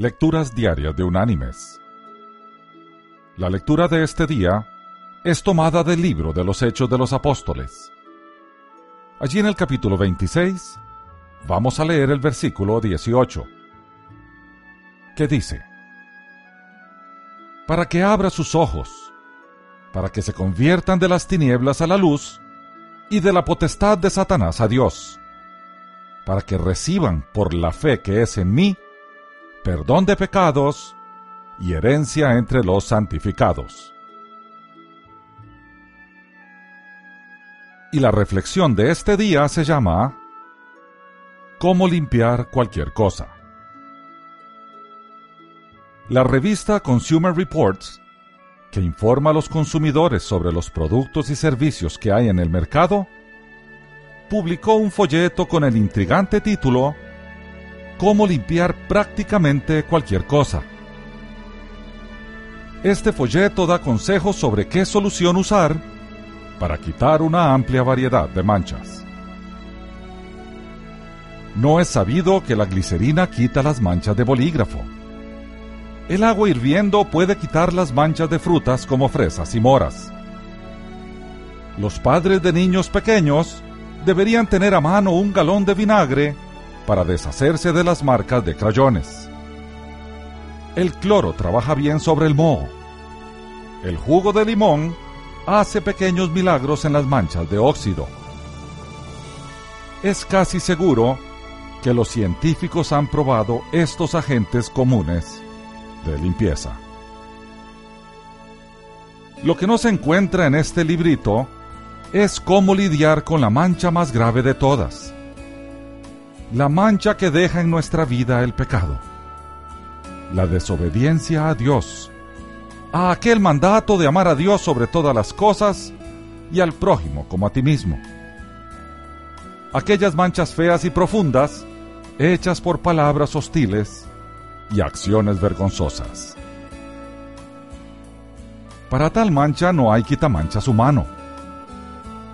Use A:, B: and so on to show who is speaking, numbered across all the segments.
A: Lecturas Diarias de Unánimes. La lectura de este día es tomada del libro de los Hechos de los Apóstoles. Allí en el capítulo 26 vamos a leer el versículo 18, que dice, Para que abra sus ojos, para que se conviertan de las tinieblas a la luz y de la potestad de Satanás a Dios, para que reciban por la fe que es en mí, perdón de pecados y herencia entre los santificados. Y la reflexión de este día se llama ¿Cómo limpiar cualquier cosa? La revista Consumer Reports, que informa a los consumidores sobre los productos y servicios que hay en el mercado, publicó un folleto con el intrigante título cómo limpiar prácticamente cualquier cosa. Este folleto da consejos sobre qué solución usar para quitar una amplia variedad de manchas. No es sabido que la glicerina quita las manchas de bolígrafo. El agua hirviendo puede quitar las manchas de frutas como fresas y moras. Los padres de niños pequeños deberían tener a mano un galón de vinagre para deshacerse de las marcas de crayones. El cloro trabaja bien sobre el moho. El jugo de limón hace pequeños milagros en las manchas de óxido. Es casi seguro que los científicos han probado estos agentes comunes de limpieza. Lo que no se encuentra en este librito es cómo lidiar con la mancha más grave de todas, la mancha que deja en nuestra vida el pecado, la desobediencia a Dios, a aquel mandato de amar a Dios sobre todas las cosas y al prójimo como a ti mismo. Aquellas manchas feas y profundas hechas por palabras hostiles y acciones vergonzosas. Para tal mancha no hay quitamanchas humano.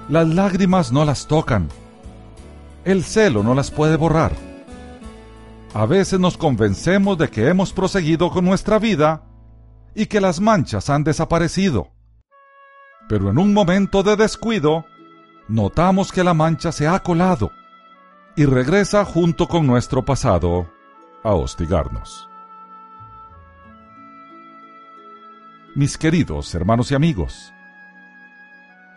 A: Las lágrimas no las tocan el celo no las puede borrar. A veces nos convencemos de que hemos proseguido con nuestra vida y que las manchas han desaparecido. Pero en un momento de descuido, notamos que la mancha se ha colado y regresa junto con nuestro pasado a hostigarnos. Mis queridos hermanos y amigos,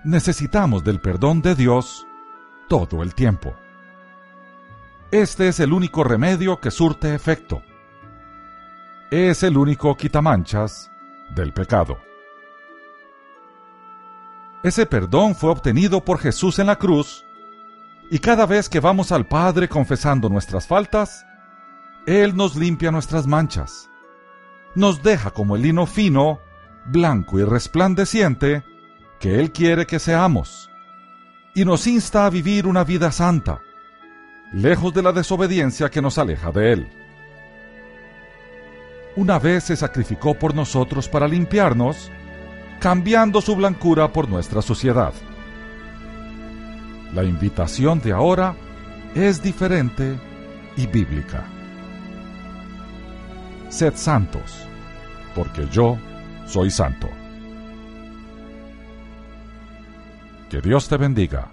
A: necesitamos del perdón de Dios todo el tiempo. Este es el único remedio que surte efecto. Es el único quitamanchas del pecado. Ese perdón fue obtenido por Jesús en la cruz y cada vez que vamos al Padre confesando nuestras faltas, Él nos limpia nuestras manchas, nos deja como el lino fino, blanco y resplandeciente que Él quiere que seamos, y nos insta a vivir una vida santa lejos de la desobediencia que nos aleja de Él. Una vez se sacrificó por nosotros para limpiarnos, cambiando su blancura por nuestra suciedad. La invitación de ahora es diferente y bíblica. Sed santos, porque yo soy santo. Que Dios te bendiga